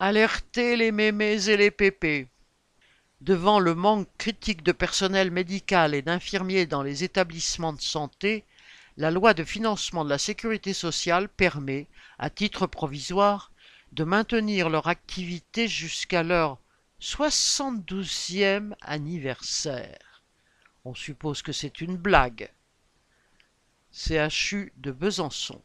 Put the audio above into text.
Alerter les mémés et les pépés. Devant le manque critique de personnel médical et d'infirmiers dans les établissements de santé, la loi de financement de la sécurité sociale permet, à titre provisoire, de maintenir leur activité jusqu'à leur 72e anniversaire. On suppose que c'est une blague. CHU de Besançon.